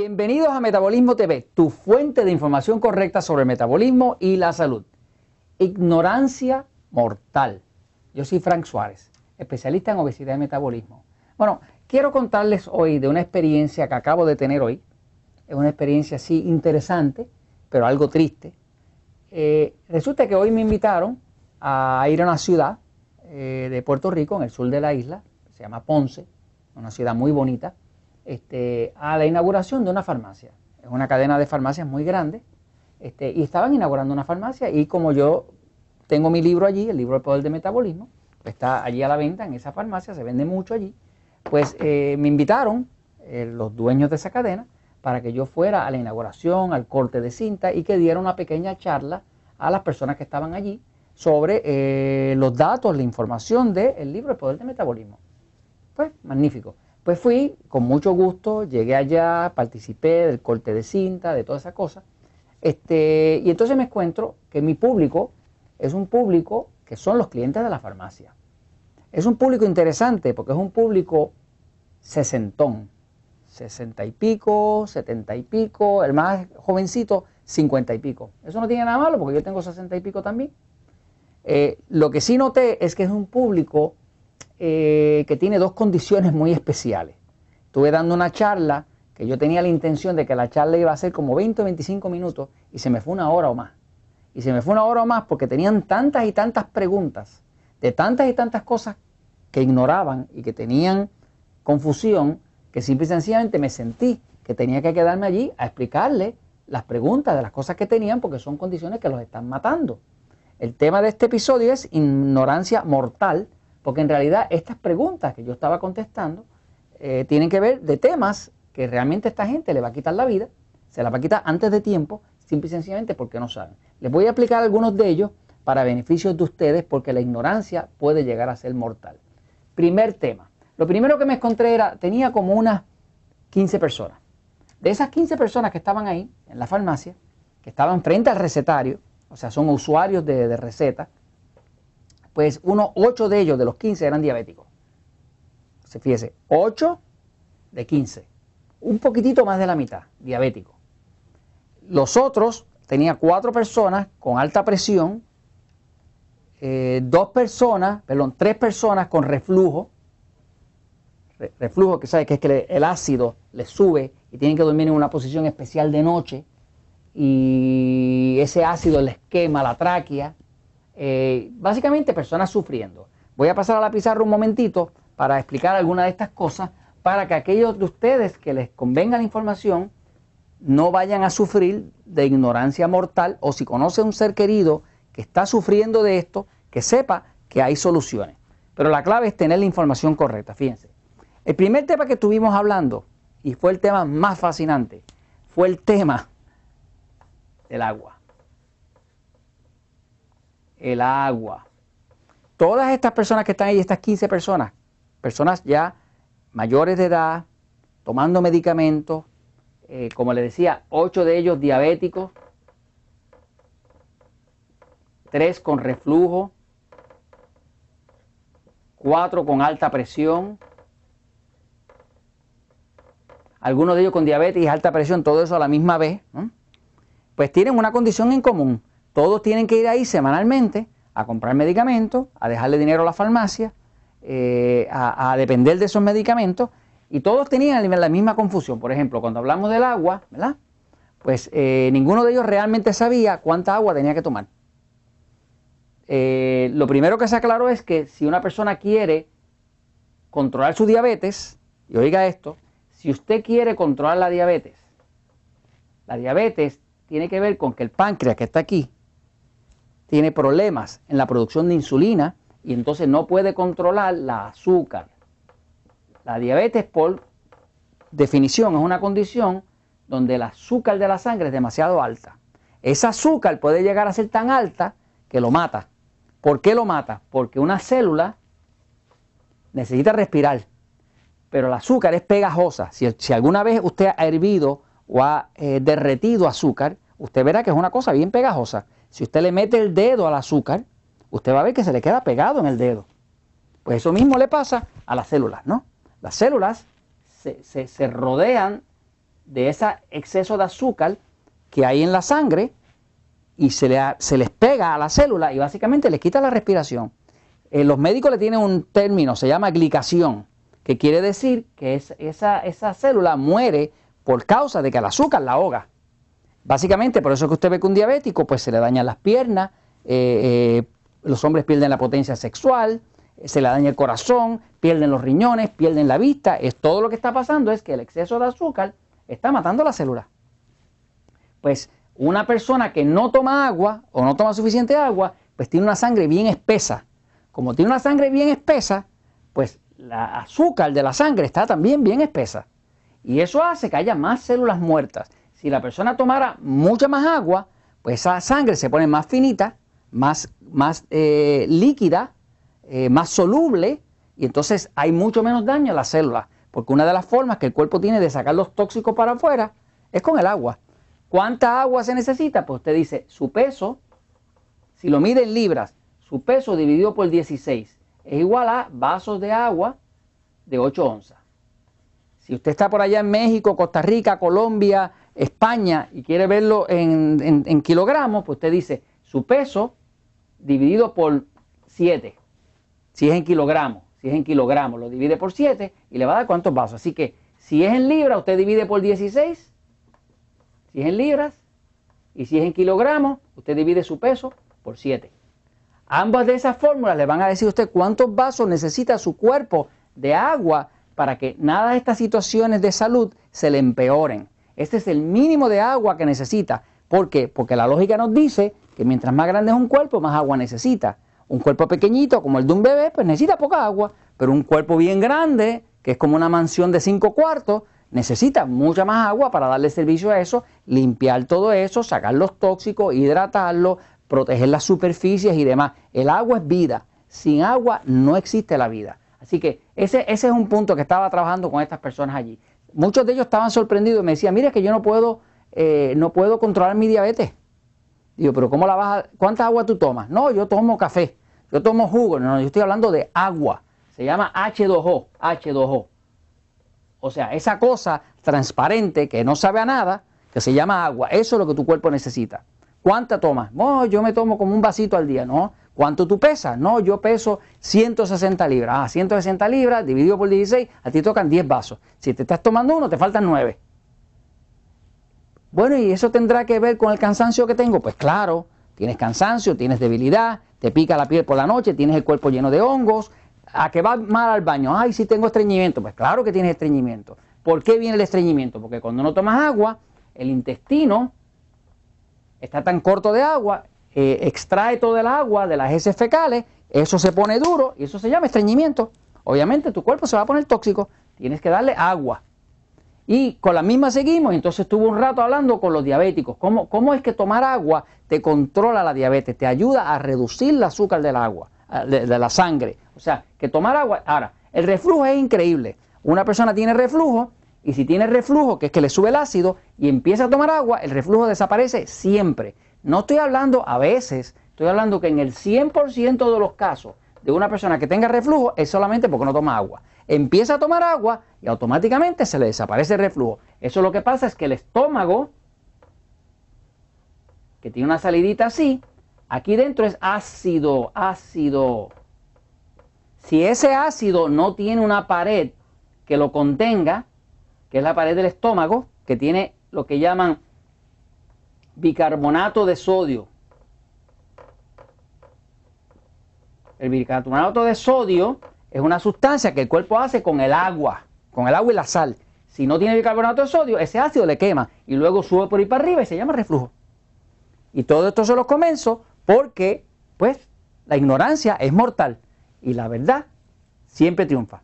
Bienvenidos a Metabolismo TV, tu fuente de información correcta sobre metabolismo y la salud. Ignorancia mortal. Yo soy Frank Suárez, especialista en obesidad y metabolismo. Bueno, quiero contarles hoy de una experiencia que acabo de tener hoy. Es una experiencia así interesante, pero algo triste. Eh, resulta que hoy me invitaron a ir a una ciudad eh, de Puerto Rico, en el sur de la isla, se llama Ponce, una ciudad muy bonita este, a la inauguración de una farmacia. Es una cadena de farmacias muy grande. Este, y estaban inaugurando una farmacia y como yo tengo mi libro allí, el libro del poder de metabolismo, está allí a la venta en esa farmacia, se vende mucho allí, pues eh, me invitaron eh, los dueños de esa cadena para que yo fuera a la inauguración, al corte de cinta y que diera una pequeña charla a las personas que estaban allí sobre eh, los datos, la información del libro El Poder de Metabolismo. Pues magnífico. Pues fui con mucho gusto, llegué allá, participé del corte de cinta, de toda esa cosa. Este, y entonces me encuentro que mi público es un público que son los clientes de la farmacia. Es un público interesante porque es un público sesentón, sesenta y pico, setenta y pico, el más jovencito, cincuenta y pico. Eso no tiene nada malo porque yo tengo sesenta y pico también. Eh, lo que sí noté es que es un público eh, que tiene dos condiciones muy especiales. Estuve dando una charla que yo tenía la intención de que la charla iba a ser como 20 o 25 minutos y se me fue una hora o más. Y se me fue una hora o más porque tenían tantas y tantas preguntas de tantas y tantas cosas que ignoraban y que tenían confusión que simple y sencillamente me sentí que tenía que quedarme allí a explicarle las preguntas de las cosas que tenían porque son condiciones que los están matando. El tema de este episodio es ignorancia mortal porque en realidad estas preguntas que yo estaba contestando eh, tienen que ver de temas que realmente esta gente le va a quitar la vida, se la va a quitar antes de tiempo, simple y sencillamente porque no saben. Les voy a explicar algunos de ellos para beneficios de ustedes porque la ignorancia puede llegar a ser mortal. Primer tema. Lo primero que me encontré era, tenía como unas 15 personas. De esas 15 personas que estaban ahí, en la farmacia, que estaban frente al recetario, o sea, son usuarios de, de receta, pues uno, 8 de ellos, de los 15, eran diabéticos. Se fíjese, 8 de 15. Un poquitito más de la mitad, diabéticos. Los otros, tenía cuatro personas con alta presión, eh, dos personas, perdón, tres personas con reflujo. reflujo, que sabe que es que el ácido les sube y tienen que dormir en una posición especial de noche y ese ácido les quema la tráquea eh, básicamente personas sufriendo. Voy a pasar a la pizarra un momentito para explicar algunas de estas cosas para que aquellos de ustedes que les convenga la información no vayan a sufrir de ignorancia mortal o si conoce un ser querido que está sufriendo de esto, que sepa que hay soluciones. Pero la clave es tener la información correcta, fíjense. El primer tema que estuvimos hablando, y fue el tema más fascinante, fue el tema del agua el agua. Todas estas personas que están ahí, estas 15 personas, personas ya mayores de edad, tomando medicamentos, eh, como les decía, 8 de ellos diabéticos, 3 con reflujo, 4 con alta presión, algunos de ellos con diabetes y alta presión, todo eso a la misma vez, pues tienen una condición en común. Todos tienen que ir ahí semanalmente a comprar medicamentos, a dejarle dinero a la farmacia, eh, a, depender de esos medicamentos, y todos tenían la misma confusión. Por ejemplo, cuando hablamos del agua, ¿verdad? Pues eh, ninguno de ellos realmente sabía cuánta agua tenía que tomar. Eh, lo primero que se aclaró es que si una persona quiere controlar su diabetes, y oiga esto, si usted quiere controlar la diabetes, la diabetes tiene que ver con que el páncreas que está aquí, tiene problemas en la producción de insulina y entonces no puede controlar la azúcar. La diabetes por definición es una condición donde el azúcar de la sangre es demasiado alta. Esa azúcar puede llegar a ser tan alta que lo mata. ¿Por qué lo mata? Porque una célula necesita respirar, pero el azúcar es pegajosa. Si, alguna vez usted ha hervido o ha eh, derretido azúcar, usted verá que es una cosa bien pegajosa. Si usted le mete el dedo al azúcar, usted va a ver que se le queda pegado en el dedo. Pues eso mismo le pasa a las células, ¿no? Las células se, rodean de ese exceso de azúcar que hay en la sangre y se, le, se les pega a la célula y básicamente les quita la respiración. Eh, los médicos le tienen un término, se llama glicación, que quiere decir que esa, esa célula muere por causa de que el azúcar la ahoga. Básicamente, por eso que usted ve que un diabético pues se le dañan las piernas, eh, eh, los hombres pierden la potencia sexual, se le daña el corazón, pierden los riñones, pierden la vista. Es todo lo que está pasando es que el exceso de azúcar está matando la célula. Pues una persona que no toma agua o no toma suficiente agua, pues tiene una sangre bien espesa. Como tiene una sangre bien espesa, pues la azúcar de la sangre está también bien espesa. Y eso hace que haya más células muertas. Si la persona tomara mucha más agua, pues esa sangre se pone más finita, más, más eh, líquida, eh, más soluble, y entonces hay mucho menos daño a las células. Porque una de las formas que el cuerpo tiene de sacar los tóxicos para afuera es con el agua. ¿Cuánta agua se necesita? Pues usted dice, su peso, si lo mide en libras, su peso dividido por 16 es igual a vasos de agua de 8 onzas. Si usted está por allá en México, Costa Rica, Colombia, España y quiere verlo en, kilogramos, pues usted dice su peso dividido por 7. Si es en kilogramos, si es en kilogramos, lo divide por 7 y le va a dar cuántos vasos. Así que si es en libras, usted divide por 16. Si es en libras y si es en kilogramos, usted divide su peso por 7. Ambas de esas fórmulas le van a decir a usted cuántos vasos necesita su cuerpo de agua para que nada de estas situaciones de salud se le empeoren. Este es el mínimo de agua que necesita. ¿Por qué? Porque la lógica nos dice que mientras más grande es un cuerpo, más agua necesita. Un cuerpo pequeñito como el de un bebé, pues necesita poca agua, pero un cuerpo bien grande, que es como una mansión de cinco cuartos, necesita mucha más agua para darle servicio a eso, limpiar todo eso, sacar los tóxicos, hidratarlo, proteger las superficies y demás. El agua es vida. Sin agua no existe la vida. Así que ese, ese es un punto que estaba trabajando con estas personas allí. Muchos de ellos estaban sorprendidos y me decían, mira que yo no puedo, eh, no puedo controlar mi diabetes. Digo, pero ¿cómo la vas a, ¿cuánta agua tú tomas? No, yo tomo café, yo tomo jugo, no, yo estoy hablando de agua. Se llama H2O, H2O. O sea, esa cosa transparente que no sabe a nada, que se llama agua, eso es lo que tu cuerpo necesita. ¿Cuánta tomas? No, yo me tomo como un vasito al día, ¿no? ¿Cuánto tú pesas? No, yo peso 160 libras. Ah, 160 libras dividido por 16, a ti tocan 10 vasos. Si te estás tomando uno, te faltan 9. Bueno, ¿y eso tendrá que ver con el cansancio que tengo? Pues claro, tienes cansancio, tienes debilidad, te pica la piel por la noche, tienes el cuerpo lleno de hongos, a que vas mal al baño, ay, si tengo estreñimiento, pues claro que tienes estreñimiento. ¿Por qué viene el estreñimiento? Porque cuando no tomas agua, el intestino está tan corto de agua eh, extrae todo el agua de las heces fecales, eso se pone duro y eso se llama estreñimiento. Obviamente tu cuerpo se va a poner tóxico, tienes que darle agua. Y con la misma seguimos, entonces estuve un rato hablando con los diabéticos, ¿Cómo, cómo es que tomar agua te controla la diabetes, te ayuda a reducir el azúcar del agua, de, de la sangre. O sea, que tomar agua, ahora, el reflujo es increíble. Una persona tiene reflujo y si tiene reflujo, que es que le sube el ácido y empieza a tomar agua, el reflujo desaparece siempre. No estoy hablando a veces, estoy hablando que en el 100% de los casos de una persona que tenga reflujo es solamente porque no toma agua. Empieza a tomar agua y automáticamente se le desaparece el reflujo. Eso lo que pasa es que el estómago, que tiene una salidita así, aquí dentro es ácido, ácido. Si ese ácido no tiene una pared que lo contenga, que es la pared del estómago, que tiene lo que llaman bicarbonato de sodio. El bicarbonato de sodio es una sustancia que el cuerpo hace con el agua, con el agua y la sal. Si no tiene bicarbonato de sodio, ese ácido le quema y luego sube por ahí para arriba y se llama reflujo. Y todo esto se los comenzo porque, pues, la ignorancia es mortal y la verdad siempre triunfa.